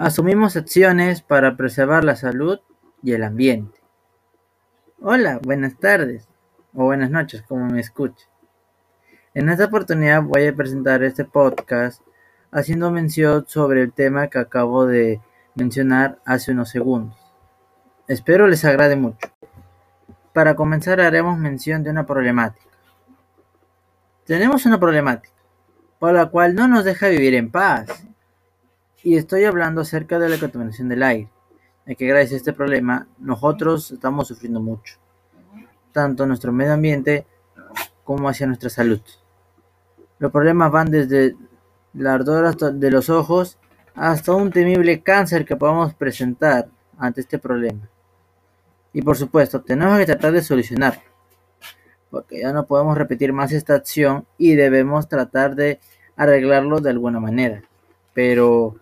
Asumimos acciones para preservar la salud y el ambiente. Hola, buenas tardes o buenas noches, como me escuche. En esta oportunidad voy a presentar este podcast haciendo mención sobre el tema que acabo de mencionar hace unos segundos. Espero les agrade mucho. Para comenzar haremos mención de una problemática. Tenemos una problemática, por la cual no nos deja vivir en paz y estoy hablando acerca de la contaminación del aire, ya que gracias a este problema nosotros estamos sufriendo mucho, tanto nuestro medio ambiente como hacia nuestra salud. Los problemas van desde la ardor de los ojos hasta un temible cáncer que podemos presentar ante este problema. Y por supuesto, tenemos que tratar de solucionarlo, porque ya no podemos repetir más esta acción y debemos tratar de arreglarlo de alguna manera. Pero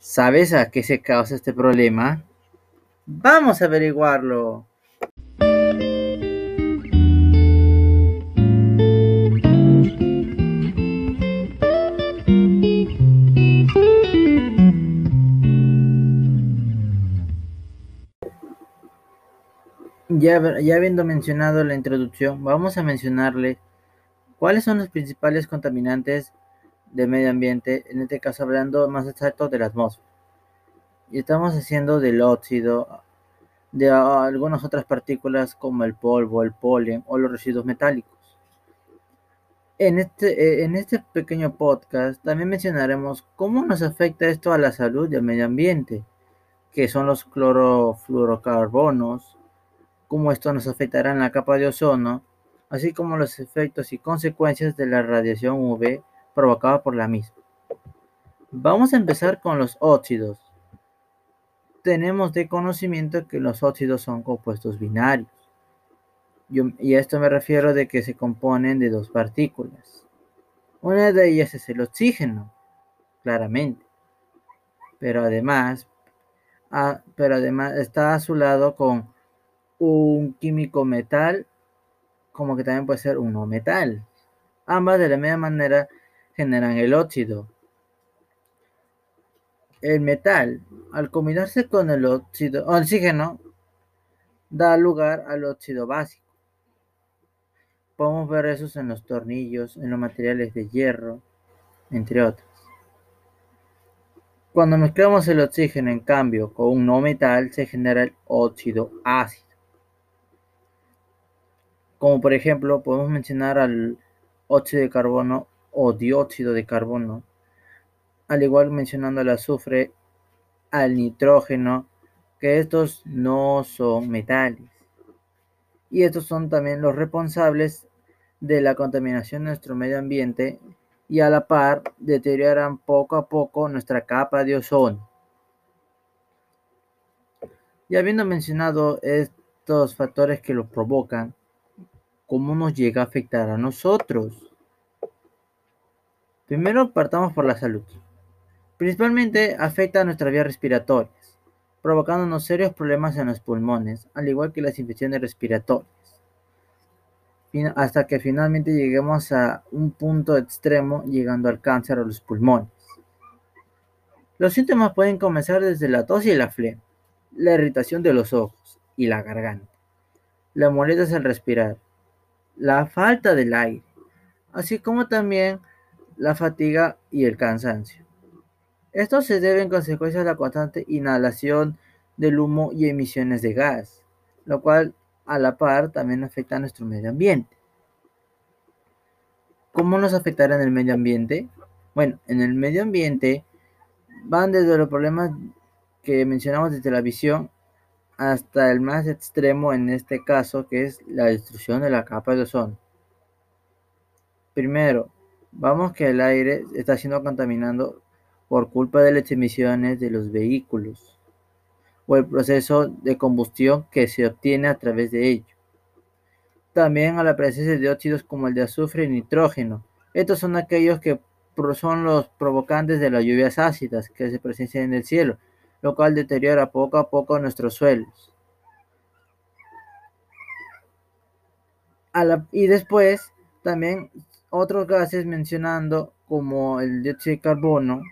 ¿Sabes a qué se causa este problema? Vamos a averiguarlo. Ya, ya, habiendo mencionado la introducción, vamos a mencionarle cuáles son los principales contaminantes de medio ambiente, en este caso hablando más exacto de la atmósfera. Y estamos haciendo del óxido, de algunas otras partículas como el polvo, el polen o los residuos metálicos. En este, eh, en este pequeño podcast también mencionaremos cómo nos afecta esto a la salud y al medio ambiente, que son los clorofluorocarbonos, cómo esto nos afectará en la capa de ozono, así como los efectos y consecuencias de la radiación UV provocada por la misma. Vamos a empezar con los óxidos. Tenemos de conocimiento que los óxidos son compuestos binarios. y a esto me refiero de que se componen de dos partículas. Una de ellas es el oxígeno, claramente. Pero además, pero además está a su lado con un químico metal, como que también puede ser un no metal. Ambas de la misma manera generan el óxido. El metal, al combinarse con el óxido, oxígeno, da lugar al óxido básico. Podemos ver eso en los tornillos, en los materiales de hierro, entre otros. Cuando mezclamos el oxígeno, en cambio, con un no metal, se genera el óxido ácido. Como por ejemplo, podemos mencionar al óxido de carbono o dióxido de carbono, al igual mencionando el azufre, al nitrógeno, que estos no son metales. Y estos son también los responsables de la contaminación de nuestro medio ambiente y a la par deterioran poco a poco nuestra capa de ozono. Y habiendo mencionado estos factores que los provocan, ¿cómo nos llega a afectar a nosotros? Primero partamos por la salud. Principalmente afecta a nuestras vías respiratorias, provocándonos serios problemas en los pulmones, al igual que las infecciones respiratorias, hasta que finalmente lleguemos a un punto extremo llegando al cáncer a los pulmones. Los síntomas pueden comenzar desde la tos y la flema, la irritación de los ojos y la garganta, la molestia al respirar, la falta del aire, así como también la fatiga y el cansancio. Esto se debe en consecuencia a la constante inhalación del humo y emisiones de gas, lo cual a la par también afecta a nuestro medio ambiente. ¿Cómo nos afectará en el medio ambiente? Bueno, en el medio ambiente van desde los problemas que mencionamos desde la visión hasta el más extremo en este caso, que es la destrucción de la capa de ozono. Primero, Vamos que el aire está siendo contaminado por culpa de las emisiones de los vehículos o el proceso de combustión que se obtiene a través de ello. También a la presencia de óxidos como el de azufre y nitrógeno. Estos son aquellos que son los provocantes de las lluvias ácidas que se presencian en el cielo, lo cual deteriora poco a poco nuestros suelos. y después también otros gases mencionando como el dióxido de carbono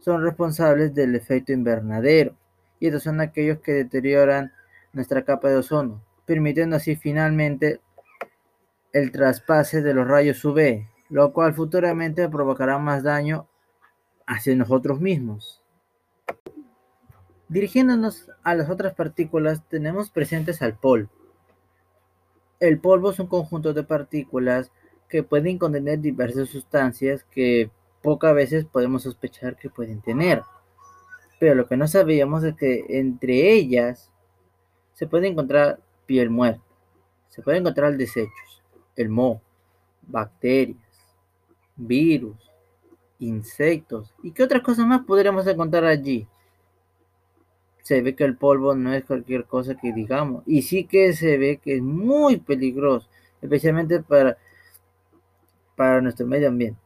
son responsables del efecto invernadero, y estos son aquellos que deterioran nuestra capa de ozono, permitiendo así finalmente el traspase de los rayos UV, lo cual futuramente provocará más daño hacia nosotros mismos. Dirigiéndonos a las otras partículas, tenemos presentes al polvo. El polvo es un conjunto de partículas que pueden contener diversas sustancias que pocas veces podemos sospechar que pueden tener. Pero lo que no sabíamos es que entre ellas se puede encontrar piel muerta, se puede encontrar desechos, el moho, bacterias, virus, insectos y qué otras cosas más podríamos encontrar allí. Se ve que el polvo no es cualquier cosa que digamos y sí que se ve que es muy peligroso, especialmente para, para nuestro medio ambiente.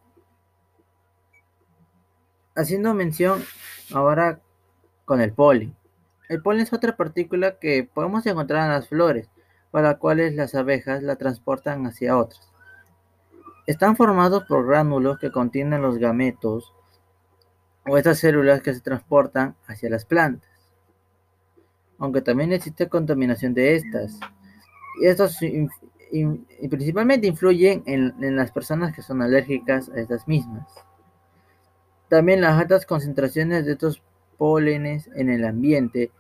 Haciendo mención ahora con el polen. El polen es otra partícula que podemos encontrar en las flores, para las cuales las abejas la transportan hacia otras. Están formados por gránulos que contienen los gametos o estas células que se transportan hacia las plantas. Aunque también existe contaminación de estas. Y estos principalmente influyen en, las personas que son alérgicas a estas mismas. También las altas concentraciones de estos pólenes en el ambiente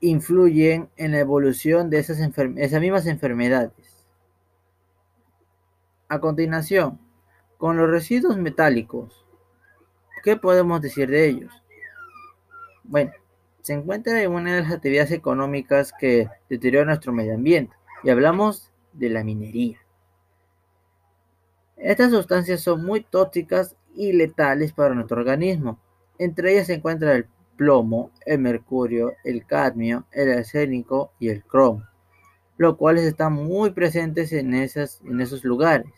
influyen en la evolución de esas, esas mismas enfermedades. A continuación, con los residuos metálicos, ¿qué podemos decir de ellos? Bueno, se encuentra en una de las actividades económicas que deterioran nuestro medio ambiente y hablamos de la minería. Estas sustancias son muy tóxicas y letales para nuestro organismo. Entre ellas se encuentra el plomo, el mercurio, el cadmio, el arsénico y el cromo, los cuales están muy presentes en, esas, en esos lugares.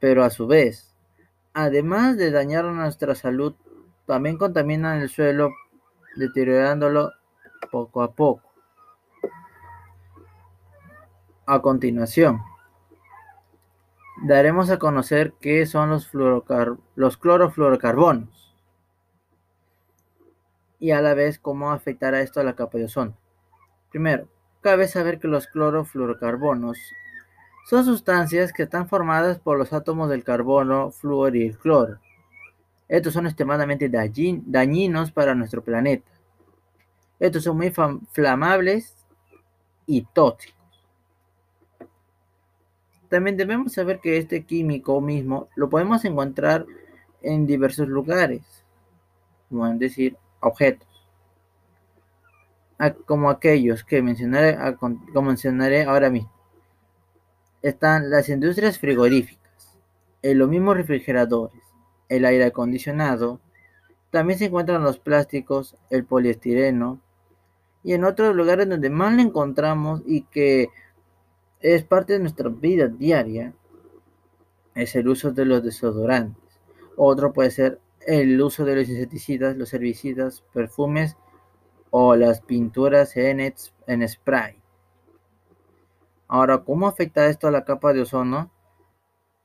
Pero a su vez, además de dañar nuestra salud, también contaminan el suelo, deteriorándolo poco a poco. A continuación, daremos a conocer qué son los, clorofluorocarbonos y a la vez cómo afectará esto a la capa de ozono. Primero, cabe saber que los clorofluorocarbonos son sustancias que están formadas por los átomos del carbono, flúor y el cloro. Estos son extremadamente dañinos para nuestro planeta. Estos son muy inflamables y tóxicos. También debemos saber que este químico mismo lo podemos encontrar en diversos lugares, como decir objetos, como aquellos que mencionaré, como mencionaré ahora mismo. Están las industrias frigoríficas, los mismos refrigeradores, el aire acondicionado, también se encuentran los plásticos, el poliestireno, y en otros lugares donde más lo encontramos y que es parte de nuestra vida diaria, es el uso de los desodorantes. Otro puede ser el uso de los insecticidas, los herbicidas, perfumes o las pinturas en, spray. Ahora, ¿cómo afecta esto a la capa de ozono?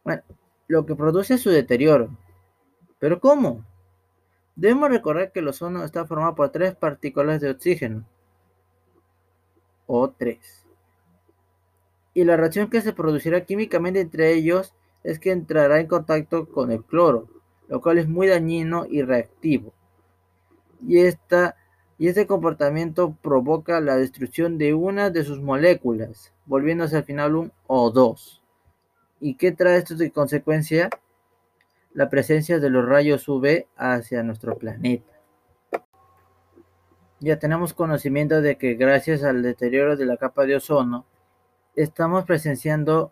Bueno, lo que produce es su deterioro. ¿Pero cómo? Debemos recordar que el ozono está formado por tres partículas de oxígeno. O tres. Y la reacción que se producirá químicamente entre ellos es que entrará en contacto con el cloro, lo cual es muy dañino y reactivo. Y, esta, y este comportamiento provoca la destrucción de una de sus moléculas, volviéndose al final un O2. ¿Y qué trae esto de consecuencia? La presencia de los rayos UV hacia nuestro planeta. Ya tenemos conocimiento de que gracias al deterioro de la capa de ozono, estamos presenciando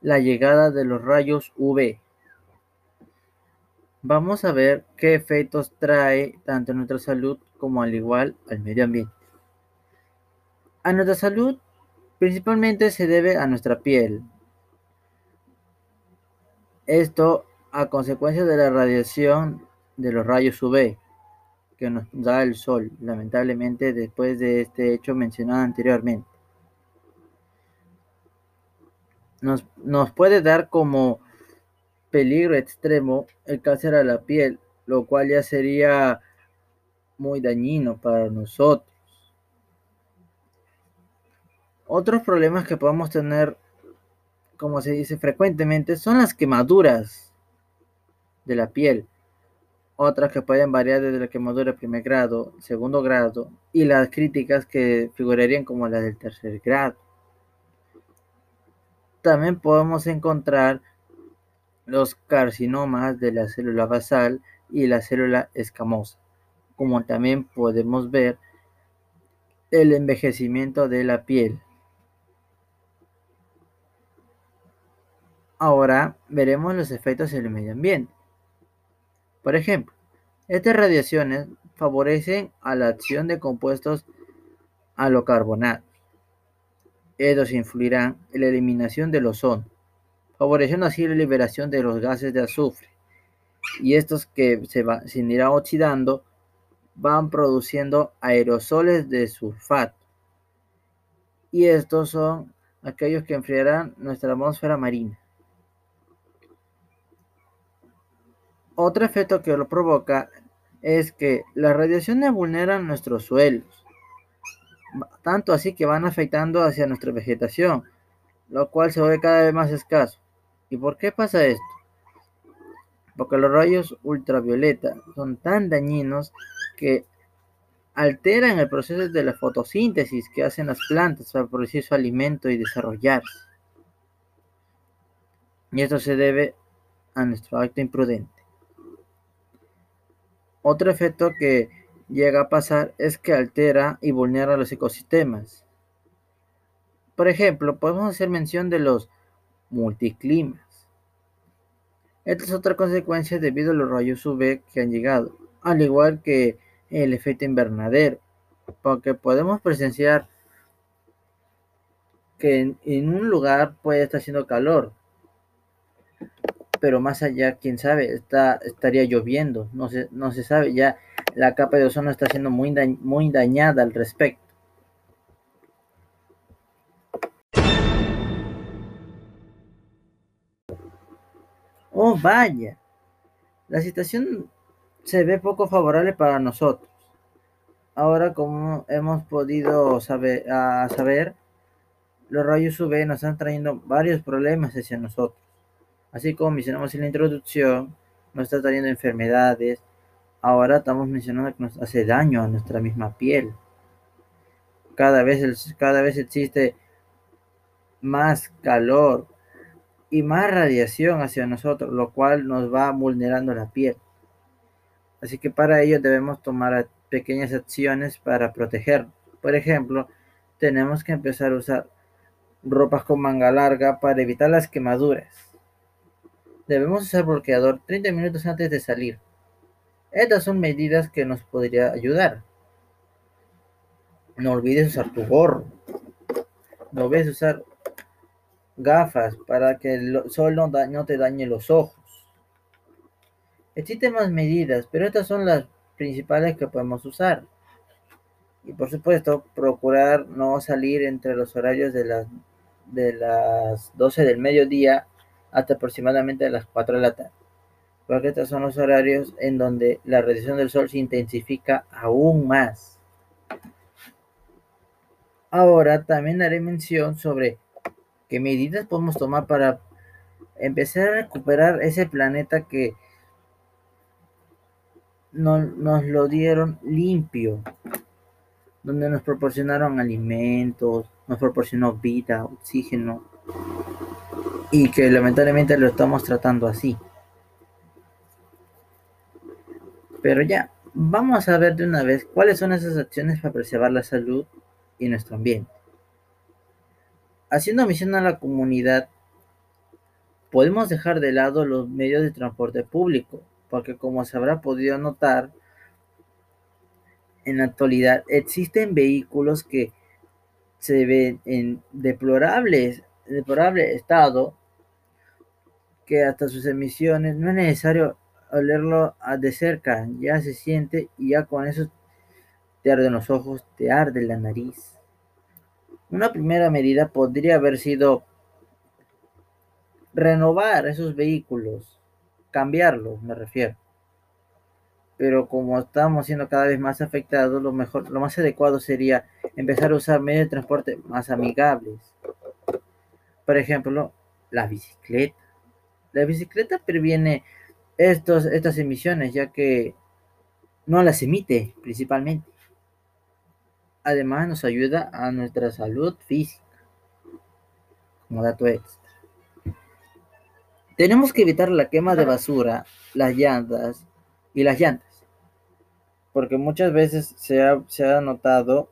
la llegada de los rayos UV, Vamos a ver qué efectos trae tanto a nuestra salud como al igual al medio ambiente. A nuestra salud principalmente se debe a nuestra piel. Esto a consecuencia de la radiación de los rayos UV que nos da el sol, lamentablemente después de este hecho mencionado anteriormente. Nos puede dar como peligro extremo el cáncer a la piel lo cual ya sería muy dañino para nosotros. Otros problemas que podemos tener, como se dice frecuentemente, son las quemaduras de la piel. Otras que pueden variar desde la quemadura de primer grado, segundo grado y las críticas que figurarían como las del tercer grado. También podemos encontrar los carcinomas de la célula basal y la célula escamosa, como también podemos ver el envejecimiento de la piel. Ahora veremos los efectos en el medio ambiente. Por ejemplo, estas radiaciones favorecen a la acción de compuestos alocarbonatos. Estos influirán en la eliminación del ozono, favoreciendo así la liberación de los gases de azufre. Y estos que se van, sin ir oxidando van produciendo aerosoles de sulfato. Y estos son aquellos que enfriarán nuestra atmósfera marina. Otro efecto que lo provoca es que las radiaciones vulneran nuestros suelos, tanto así que van afectando hacia nuestra vegetación, lo cual se vuelve cada vez más escaso. ¿Y por qué pasa esto? Porque los rayos ultravioleta son tan dañinos que alteran el proceso de la fotosíntesis que hacen las plantas para producir su alimento y desarrollarse. Y esto se debe a nuestro acto imprudente. Otro efecto que llega a pasar es que altera y vulnera los ecosistemas. Por ejemplo, podemos hacer mención de los multiclimas. Esta es otra consecuencia debido a los rayos UV que han llegado, al igual que el efecto invernadero, porque podemos presenciar que en, un lugar puede estar haciendo calor, pero más allá, quién sabe, estaría lloviendo, no se, no se sabe, ya la capa de ozono está siendo muy, dañada al respecto. Oh, vaya, la situación se ve poco favorable para nosotros. Ahora, como hemos podido saber, saber, los rayos UV nos están trayendo varios problemas hacia nosotros. Así como mencionamos en la introducción, nos está trayendo enfermedades. Ahora estamos mencionando que nos hace daño a nuestra misma piel. Cada vez, cada vez existe más calor y más radiación hacia nosotros, lo cual nos va vulnerando la piel. Así que para ello debemos tomar pequeñas acciones para protegernos. Por ejemplo, tenemos que empezar a usar ropas con manga larga para evitar las quemaduras. Debemos usar bloqueador 30 minutos antes de salir. Estas son medidas que nos podría ayudar. No olvides usar tu gorro. No olvides usar gafas para que el sol no, te dañe los ojos. Existen más medidas, pero estas son las principales que podemos usar. Y por supuesto, procurar no salir entre los horarios de las, de las 12 del mediodía hasta aproximadamente las 4 de la tarde, porque estos son los horarios en donde la radiación del sol se intensifica aún más. Ahora también haré mención sobre qué medidas podemos tomar para empezar a recuperar ese planeta que nos lo dieron limpio, donde nos proporcionaron alimentos, nos proporcionó vida, oxígeno, y que lamentablemente lo estamos tratando así. Pero ya, vamos a ver de una vez cuáles son esas acciones para preservar la salud y nuestro ambiente. Haciendo misión a la comunidad, podemos dejar de lado los medios de transporte público, porque como se habrá podido notar, en la actualidad existen vehículos que se ven en deplorables, deplorable estado que hasta sus emisiones no es necesario olerlo de cerca, ya se siente y ya con eso te arden los ojos, te arde la nariz. Una primera medida podría haber sido renovar esos vehículos, cambiarlos, me refiero. pero como estamos siendo cada vez más afectados, lo mejor, lo más adecuado sería empezar a usar medios de transporte más amigables. Por ejemplo, la bicicleta. La bicicleta previene estos, estas emisiones, ya que no las emite principalmente. Además, nos ayuda a nuestra salud física. Como dato extra. Tenemos que evitar la quema de basura, las llantas y las llantas. Porque muchas veces se ha, se ha notado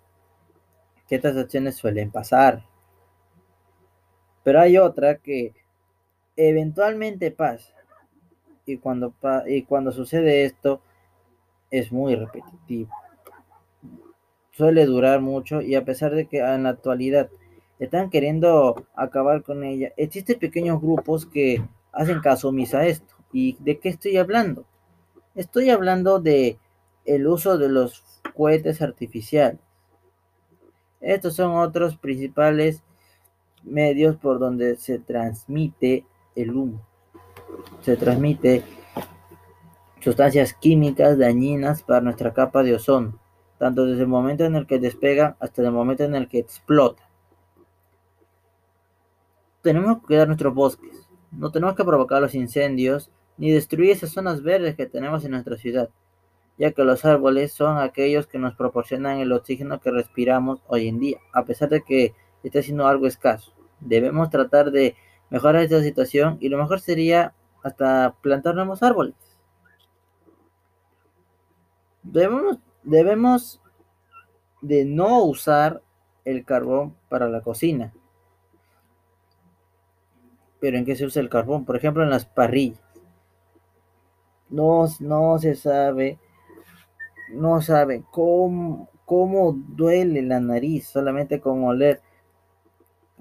que estas acciones suelen pasar. Pero hay otra que eventualmente pasa. Y cuando, y cuando sucede esto, es muy repetitivo. Suele durar mucho y a pesar de que en la actualidad están queriendo acabar con ella, existen pequeños grupos que hacen caso omiso a esto. ¿Y de qué estoy hablando? Estoy hablando de el uso de los cohetes artificiales. Estos son otros principales medios por donde se transmite el humo. Se transmite sustancias químicas dañinas para nuestra capa de ozono, tanto desde el momento en el que despega hasta el momento en el que explota. Tenemos que cuidar nuestros bosques, no tenemos que provocar los incendios ni destruir esas zonas verdes que tenemos en nuestra ciudad, ya que los árboles son aquellos que nos proporcionan el oxígeno que respiramos hoy en día, a pesar de que esté siendo algo escaso. Debemos tratar de mejorar esta situación y lo mejor sería hasta plantar nuevos árboles. Debemos, debemos de no usar el carbón para la cocina, pero ¿en qué se usa el carbón? Por ejemplo, en las parrillas. No, no se sabe, no sabe cómo, cómo duele la nariz solamente con oler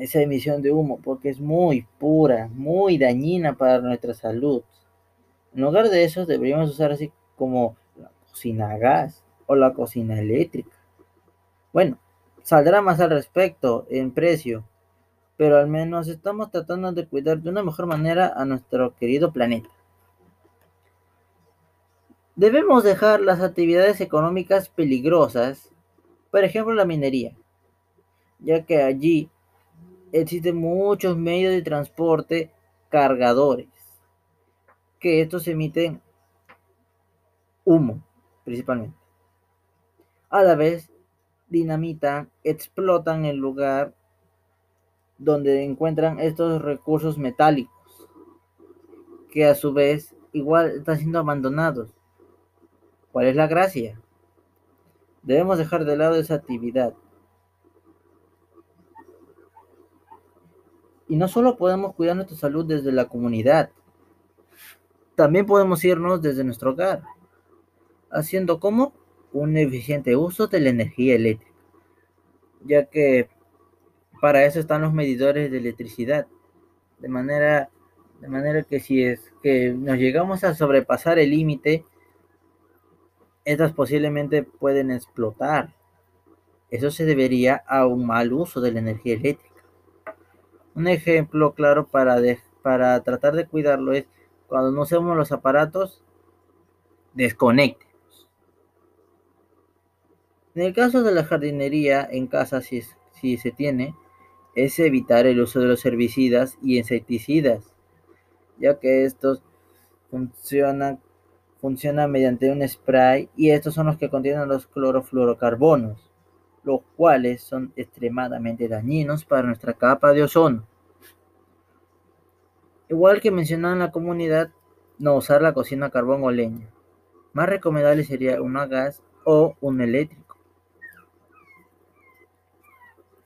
esa emisión de humo, porque es muy pura, muy dañina para nuestra salud. En lugar de eso, deberíamos usar así como la cocina a gas o la cocina eléctrica. Bueno, saldrá más al respecto en precio, pero al menos estamos tratando de cuidar de una mejor manera a nuestro querido planeta. Debemos dejar las actividades económicas peligrosas, por ejemplo la minería, ya que allí existen muchos medios de transporte cargadores, que estos emiten humo principalmente. A la vez, dinamitan, explotan el lugar donde encuentran estos recursos metálicos, que a su vez igual están siendo abandonados. ¿Cuál es la gracia? Debemos dejar de lado esa actividad. Y no solo podemos cuidar nuestra salud desde la comunidad, también podemos irnos desde nuestro hogar, haciendo como un eficiente uso de la energía eléctrica, ya que para eso están los medidores de electricidad. De manera, de manera que si es que nos llegamos a sobrepasar el límite, estas posiblemente pueden explotar. Eso se debería a un mal uso de la energía eléctrica. Un ejemplo claro para, para tratar de cuidarlo es cuando no usemos los aparatos, desconecte. En el caso de la jardinería en casa, si, si se tiene, es evitar el uso de los herbicidas y insecticidas, ya que estos funcionan, mediante un spray y estos son los que contienen los clorofluorocarbonos, los cuales son extremadamente dañinos para nuestra capa de ozono. Igual que mencionado en la comunidad, no usar la cocina a carbón o leña. Más recomendable sería una gas o un eléctrico.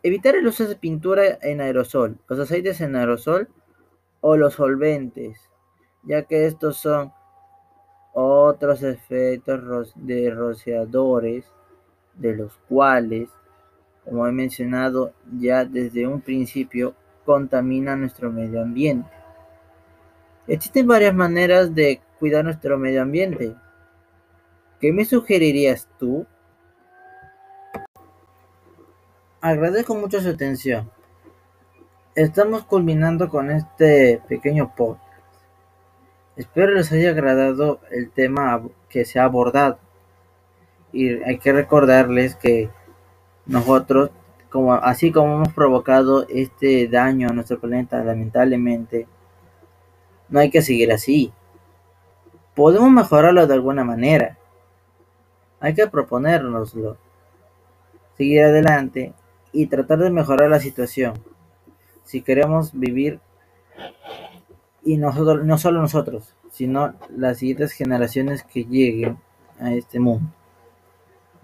Evitar el uso de pintura en aerosol, los aceites en aerosol o los solventes, ya que estos son otros efectos de rociadores, de los cuales, como he mencionado ya desde un principio, contaminan nuestro medio ambiente. Existen varias maneras de cuidar nuestro medio ambiente. ¿Qué me sugerirías tú? Agradezco mucho su atención. Estamos culminando con este pequeño podcast. Espero les haya agradado el tema que se ha abordado. Y hay que recordarles que nosotros, como, así como hemos provocado este daño a nuestro planeta, lamentablemente, no hay que seguir así. Podemos mejorarlo de alguna manera. Hay que proponérnoslo. Seguir adelante y tratar de mejorar la situación. Si queremos vivir y nosotros, no solo nosotros, sino las siguientes generaciones que lleguen a este mundo.